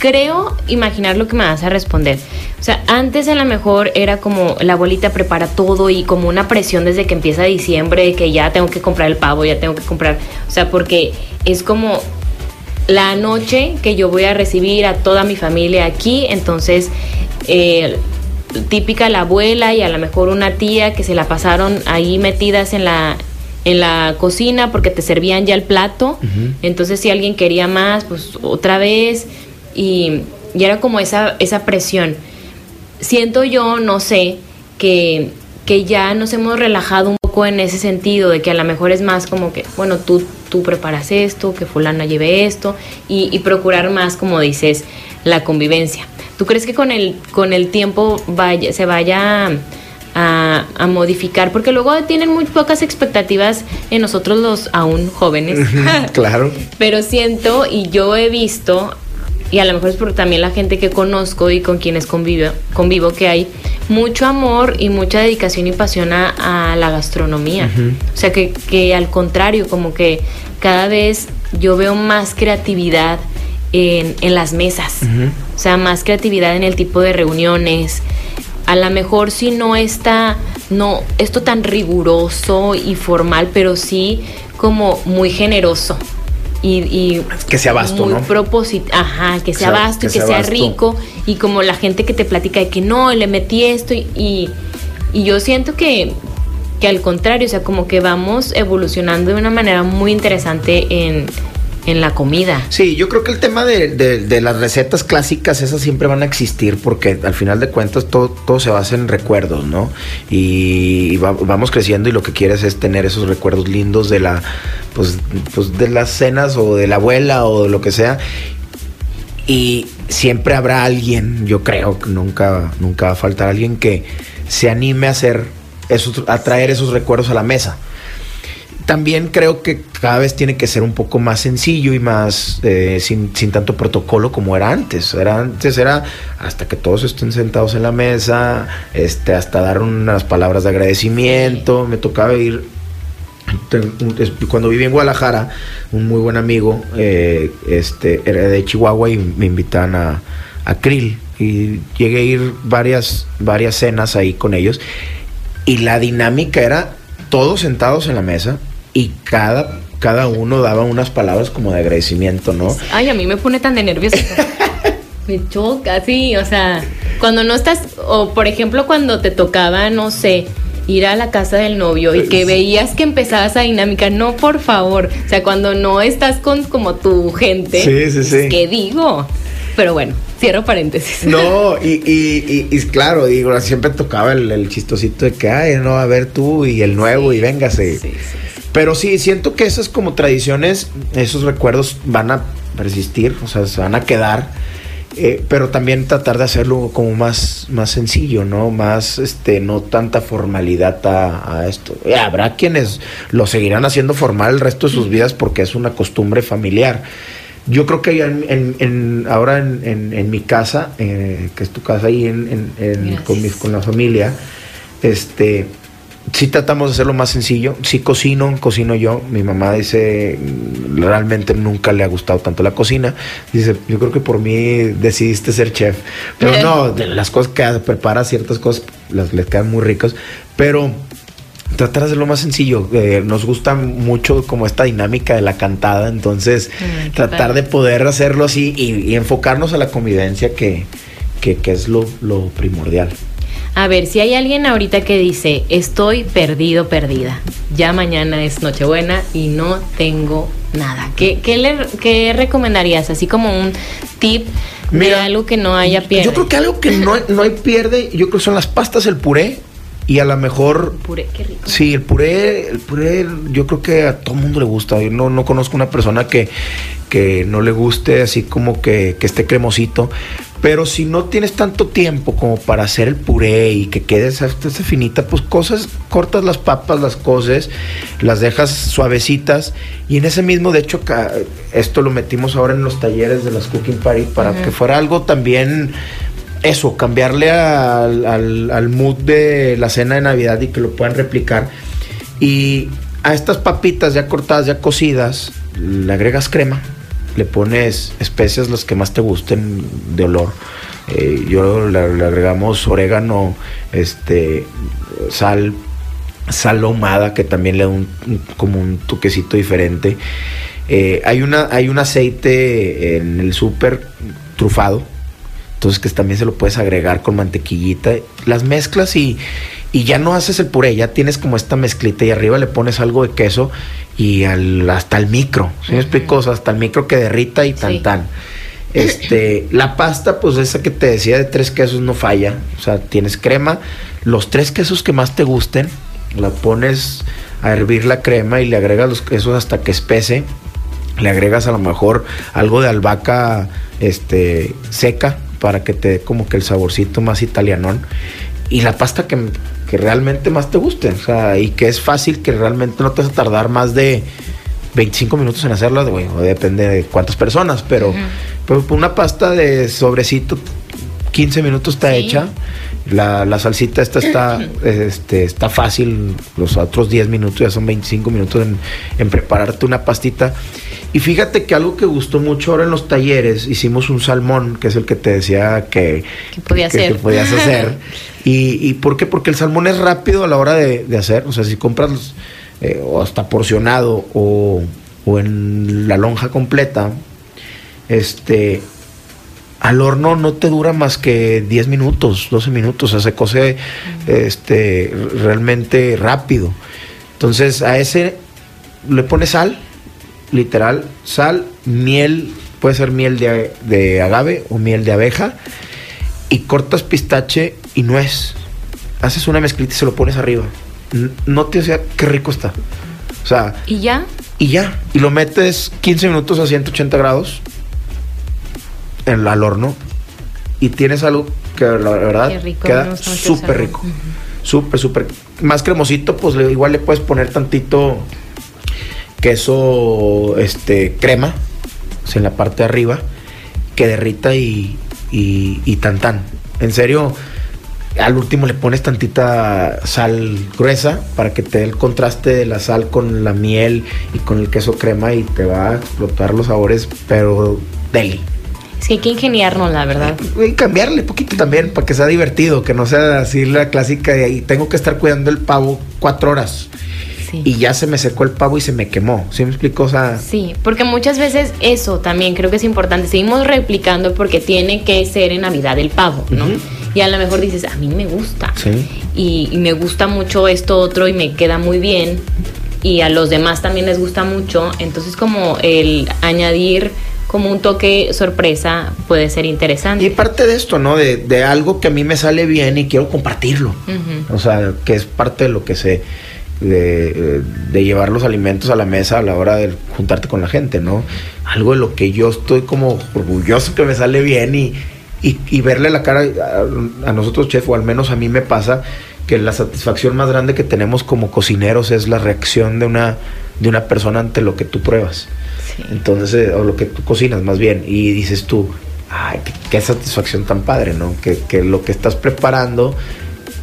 creo imaginar lo que me vas a responder. O sea, antes a lo mejor era como la abuelita prepara todo y como una presión desde que empieza diciembre de que ya tengo que comprar el pavo, ya tengo que comprar. O sea, porque es como la noche que yo voy a recibir a toda mi familia aquí, entonces eh, típica la abuela y a lo mejor una tía que se la pasaron ahí metidas en la en la cocina porque te servían ya el plato, entonces si alguien quería más, pues otra vez. Y, y era como esa esa presión. Siento yo, no sé, que que ya nos hemos relajado un poco en ese sentido, de que a lo mejor es más como que, bueno, tú, tú preparas esto, que fulano lleve esto, y, y procurar más, como dices, la convivencia. ¿Tú crees que con el, con el tiempo vaya, se vaya a, a modificar? Porque luego tienen muy pocas expectativas en nosotros los aún jóvenes. claro. Pero siento y yo he visto, y a lo mejor es por también la gente que conozco y con quienes convivo, convivo, que hay mucho amor y mucha dedicación y pasión a, a la gastronomía. O sea, que, que al contrario, como que cada vez yo veo más creatividad en, en las mesas. O sea, más creatividad en el tipo de reuniones. A lo mejor si no está, no, esto tan riguroso y formal, pero sí como muy generoso. Y, que sea vasto, muy ¿no? Ajá, que sea vasto y que sea, rico. Y como la gente que te platica de que no, le metí esto. Y, y yo siento que, que al contrario, o sea, como que vamos evolucionando de una manera muy interesante en, en la comida. Sí, yo creo que el tema de, las recetas clásicas, esas siempre van a existir porque al final de cuentas todo, todo se basa en recuerdos, ¿no? Y, vamos creciendo y lo que quieres es tener esos recuerdos lindos de la, pues, pues de las cenas o de la abuela o de lo que sea. Y siempre habrá alguien, yo creo que nunca, nunca va a faltar alguien que se anime a hacer esos, a traer esos recuerdos a la mesa también creo que cada vez tiene que ser un poco más sencillo y más eh, sin, tanto protocolo como era antes. Era antes era hasta que todos estén sentados en la mesa, este, hasta dar unas palabras de agradecimiento. Me tocaba ir cuando viví en Guadalajara, un muy buen amigo, eh, este, era de Chihuahua y me invitan a, a Krill y llegué a ir varias, varias cenas ahí con ellos y la dinámica era todos sentados en la mesa y cada, cada uno daba unas palabras como de agradecimiento, ¿no? Ay, a mí me pone tan de nervios. me choca, sí, o sea, cuando no estás, o por ejemplo cuando te tocaba, no sé, ir a la casa del novio y que veías que empezaba esa dinámica, no, por favor, o sea, cuando no estás con como tu gente, sí, sí, sí. ¿qué digo? Pero bueno, cierro paréntesis. No, y, y, y, claro, digo, siempre tocaba el, chistosito de que, ay, no, a ver tú y el nuevo y véngase. Sí, sí. Pero sí, siento que esas como tradiciones, esos recuerdos van a persistir, o sea, se van a quedar. Eh, pero también tratar de hacerlo como más, más sencillo, ¿no? Más, este, no tanta formalidad a, esto. habrá quienes lo seguirán haciendo formal el resto de sus vidas porque es una costumbre familiar. Yo creo que en, en, ahora en, mi casa, eh, que es tu casa ahí con, con la familia, este, sí tratamos de hacerlo más sencillo. Sí cocino, cocino yo. Mi mamá dice, realmente nunca le ha gustado tanto la cocina. Dice, yo creo que por mí decidiste ser chef. Pero no, las cosas que prepara, ciertas cosas, las les quedan muy ricas. Pero tratar de hacerlo más sencillo. Eh, nos gusta mucho como esta dinámica de la cantada. Entonces, tratar de poder hacerlo así y, enfocarnos a la convivencia que, que, es lo, lo primordial. A ver, si hay alguien ahorita que dice, estoy perdido, perdida, ya mañana es Nochebuena y no tengo nada, ¿qué, qué, le, qué recomendarías? Así como un tip de algo que no haya pierde. Yo creo que algo que no, no hay pierde, yo creo que son las pastas, el puré y a lo mejor. Puré, qué rico. Sí, el puré, el puré, yo creo que a todo el mundo le gusta. Yo no, no conozco una persona que, que no le guste así como que, que esté cremosito. Pero si no tienes tanto tiempo como para hacer el puré y que quede esa, finita, pues cosas, cortas las papas, las coces, las dejas suavecitas. Y en ese mismo, de hecho, esto lo metimos ahora en los talleres de las Cooking Party para que fuera algo también, eso, cambiarle al, al, al mood de la cena de Navidad y que lo puedan replicar. Y a estas papitas ya cortadas, ya cocidas, le agregas crema le pones especias las que más te gusten de olor. Eh, yo le, agregamos orégano, este, sal, sal ahumada que también le da un, como un toquecito diferente. Eh, hay, una, hay un aceite en el súper trufado, entonces que también se lo puedes agregar con mantequillita. Las mezclas y, y ya no haces el puré, ya tienes como esta mezclita y arriba le pones algo de queso y al, hasta el micro, ¿sí me explico? hasta el micro que derrita y tan tan. Este, la pasta, pues esa que te decía de tres quesos no falla. O sea, tienes crema, los tres quesos que más te gusten, la pones a hervir la crema y le agregas los quesos hasta que espese. Le agregas a lo mejor algo de albahaca este, seca para que te dé como que el saborcito más italianón. Y la pasta que, que realmente más te guste. O sea, y que es fácil, que realmente no te vas a tardar más de 25 minutos en hacerla, o depende de cuántas personas, pero, una pasta de sobrecito, 15 minutos está hecha. La, la, salsita esta está, este, está fácil, los otros 10 minutos ya son 25 minutos en, en prepararte una pastita. Y fíjate que algo que gustó mucho ahora en los talleres, hicimos un salmón, que es el que te decía que, que, podías hacer. y, ¿Y por qué? Porque el salmón es rápido a la hora de, hacer. O sea, si compras eh, o hasta porcionado o, o en la lonja completa, este, al horno no te dura más que 10 minutos, 12 minutos, o sea, se cose este, realmente rápido. Entonces a ese le pones sal, literal, sal, miel, puede ser miel de, de agave o miel de abeja, y cortas pistache y nuez. Haces una mezclita y se lo pones arriba. No te o sea, qué rico está. O sea, ¿Y ya? y ya. Y lo metes 15 minutos a 180 grados en, al horno. Y tienes algo que la verdad rico, queda súper rico. Súper, súper. Más cremosito, pues igual le puedes poner tantito queso, este, crema, sea, en la parte de arriba, que derrita y, y, y tan tan. En serio, al último le pones tantita sal gruesa para que te dé el contraste de la sal con la miel y con el queso crema y te va a explotar los sabores, pero deli. Es que hay que ingeniarnos, la verdad. Y cambiarle poquito también para que sea divertido, que no sea así la clásica de ahí tengo que estar cuidando el pavo cuatro horas Sí. y ya se me secó el pavo y se me quemó. ¿Sí me explico? O sea, Sí, porque muchas veces eso también creo que es importante. Seguimos replicando porque tiene que ser en Navidad el pavo, ¿no? Ujú. Y a lo mejor dices, a mí me gusta. Sí. Y, y me gusta mucho esto otro y me queda muy bien. Y a los demás también les gusta mucho. Entonces como el añadir como un toque sorpresa puede ser interesante. Y parte de esto, ¿no? De, de algo que a mí me sale bien y quiero compartirlo. O sea, que es parte de lo que se. De, de llevar los alimentos a la mesa a la hora de juntarte con la gente, ¿no? Algo de lo que yo estoy como orgulloso que me sale bien y, y, y verle la cara a, a nosotros, chef, o al menos a mí me pasa que la satisfacción más grande que tenemos como cocineros es la reacción de una, de una persona ante lo que tú pruebas. Sí. Entonces, o lo que tú cocinas más bien, y dices tú, ay, qué, qué satisfacción tan padre, ¿no? Que, que lo que estás preparando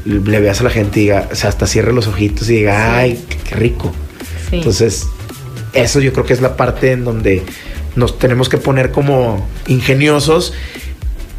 le veas a la gente y diga, o sea, hasta cierre los ojitos y diga, ay, qué, qué rico. Sí. Entonces, eso yo creo que es la parte en donde nos tenemos que poner como ingeniosos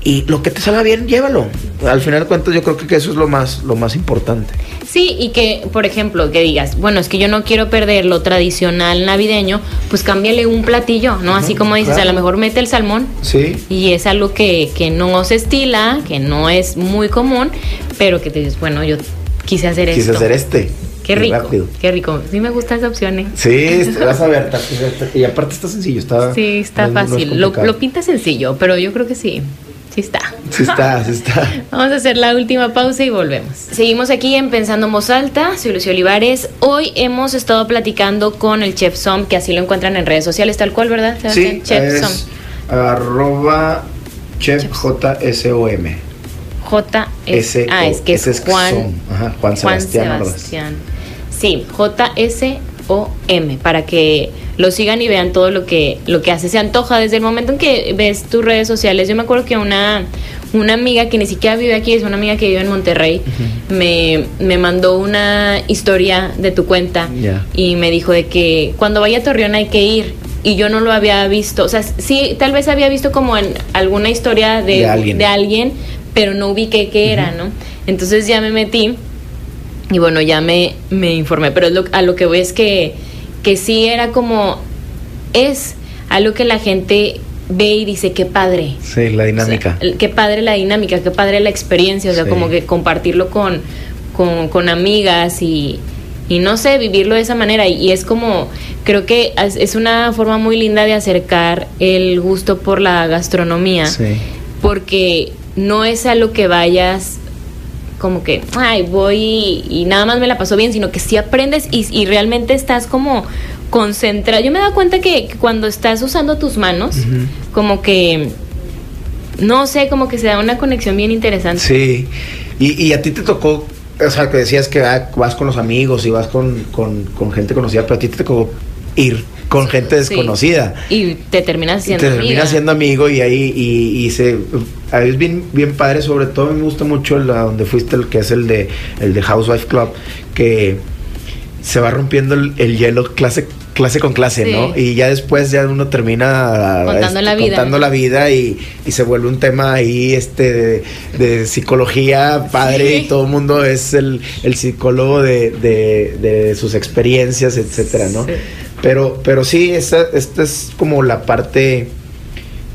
y lo que te salga bien, llévalo. Al final de cuentas, yo creo que eso es lo más, lo más importante. Sí, y que, por ejemplo, que digas, bueno, es que yo no quiero perder lo tradicional navideño, pues cámbiale un platillo, ¿no? Así como dices, claro. a lo mejor mete el salmón Sí. y es algo que, que no se estila, que no es muy común, pero que te dices, bueno, yo quise hacer Quise esto. hacer este. Qué rico, rápido. qué rico. Sí me gusta esa opción, ¿eh? Sí, este, vas a ver. y aparte está sencillo. Está, Sí, está no es- no es fácil. lo, lo pinta sencillo, pero yo creo que sí. Sí está. Sí está, sí está. Vamos a hacer la última pausa y volvemos. Seguimos aquí en Pensando en Voz Alta, soy Lucio Olivares. Hoy hemos estado platicando con el Chef Som, que así lo encuentran en redes sociales, tal cual, ¿verdad? Sebastián? Sí, Chef Som. es arroba chef J-S-O-M. J S S Ah, es que es ese es Juan, Som. Ajá, Juan Sebastián Ordaz. Sebastián. Sí, J S M para que lo sigan y vean todo lo que lo que hace. Se antoja desde el momento en que ves tus redes sociales. Yo me acuerdo que una una amiga que ni siquiera vive aquí, es una amiga que vive en Monterrey, me, me mandó una historia de tu cuenta y me dijo de que cuando vaya a Torreón hay que ir. Y yo no lo había visto, o sea, sí, tal vez había visto como en alguna historia de, De alguien. de alguien, pero no ubiqué qué era, ¿no? Entonces ya me metí y bueno, ya me, me informé, pero lo- a lo que voy es que, que sí era como, es algo que la gente ve y dice, qué padre. Sí, la dinámica. O sea, qué padre la dinámica, qué padre la experiencia, o sea, Sí. como que compartirlo con, con, con amigas y, y no sé, vivirlo de esa manera. Y, y es como, creo que es, es una forma muy linda de acercar el gusto por la gastronomía, Sí. porque no es a lo que vayas como que, ay, voy y, y nada más me la paso bien, sino que sí aprendes y, y realmente estás como concentrado. Yo me he dado cuenta que, que cuando estás usando tus manos, como que, no sé, como que se da una conexión bien interesante. Sí. Y, y a ti te tocó, o sea, que decías que vas con los amigos y vas con, con, con gente conocida, pero a ti te tocó ir con gente Sí. desconocida. Y te terminas Y siendo te amiga. terminas siendo amigo y ahí y, y se a veces bien bien padre sobre todo me gusta mucho la donde fuiste el que es el de el de Housewife Club que se va rompiendo el, el hielo clase clase con clase, ¿no? Y ya después ya uno termina contando, la, vida, contando la vida y, se vuelve un tema ahí este de, psicología padre y todo el mundo es el, psicólogo de, sus experiencias, etcétera, ¿no? Pero, pero sí, esta, esta es como la parte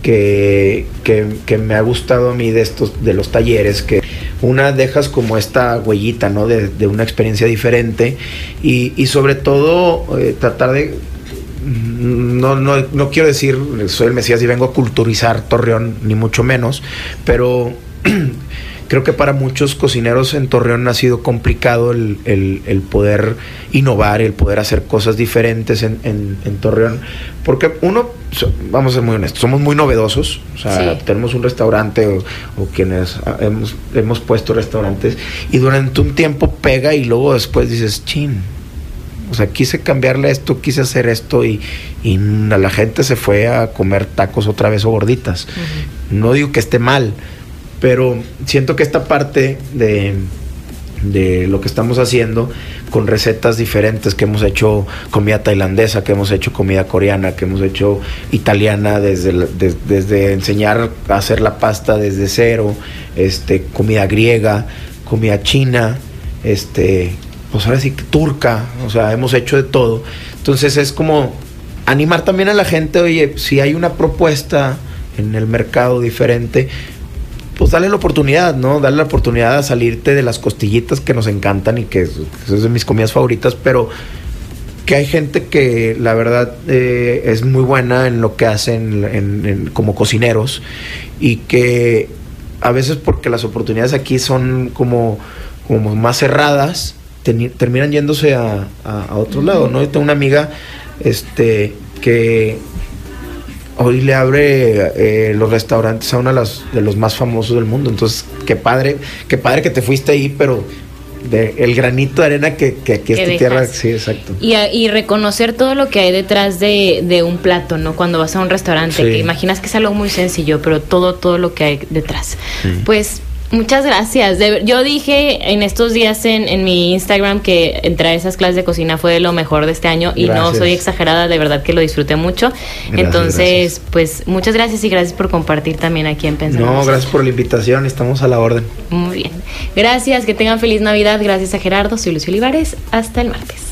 que, que, me ha gustado a mí de estos, de los talleres, que una dejas como esta huellita, ¿no? De, una experiencia diferente y, y sobre todo eh, tratar de no, no, no quiero decir soy el Mesías y vengo a culturizar Torreón, ni mucho menos, pero creo que para muchos cocineros en Torreón ha sido complicado el, el, poder innovar, el poder hacer cosas diferentes en, en, Torreón, porque uno, vamos a ser muy honestos, somos muy novedosos, o sea, tenemos un restaurante o, quienes hemos, hemos puesto restaurantes y durante un tiempo pega y luego después dices, chin. O sea, quise cambiarle esto, quise hacer esto y, y la gente se fue a comer tacos otra vez o gorditas. No digo que esté mal, pero siento que esta parte de, lo que estamos haciendo con recetas diferentes, que hemos hecho comida tailandesa, que hemos hecho comida coreana, que hemos hecho italiana, desde, desde enseñar a hacer la pasta desde cero, este, comida griega, comida china, este, pues ahora sí turca, o sea, hemos hecho de todo. Entonces es como animar también a la gente, oye, si hay una propuesta en el mercado diferente, pues dale la oportunidad, ¿no? Dale la oportunidad a salirte de las costillitas que nos encantan y que, es de mis comidas favoritas, pero que hay gente que la verdad eh, es muy buena en lo que hacen como cocineros y que a veces porque las oportunidades aquí son como, como más cerradas, terminan yéndose a, a, otro lado, ¿no? Yo tengo una amiga este, que hoy le abre eh, los restaurantes a uno de, de los más famosos del mundo. Entonces, qué padre, qué padre que te fuiste ahí, pero de el granito de arena que, aquí es tu tierra. Sí, exacto. Y, y, reconocer todo lo que hay detrás de, de, un plato, ¿no? Cuando vas a un restaurante, que imaginas que es algo muy sencillo, pero todo, todo lo que hay detrás. Pues Muchas gracias. yo dije en estos días en, en, mi Instagram que entrar a esas clases de cocina fue lo mejor de este año y no soy exagerada, de verdad que lo disfruté mucho. Entonces, pues muchas gracias y gracias por compartir también aquí en Pensando. No, gracias por la invitación, estamos a la orden. Muy bien. Gracias, que tengan feliz Navidad. Gracias a Gerardo, soy Lucio Olivares. Hasta el martes.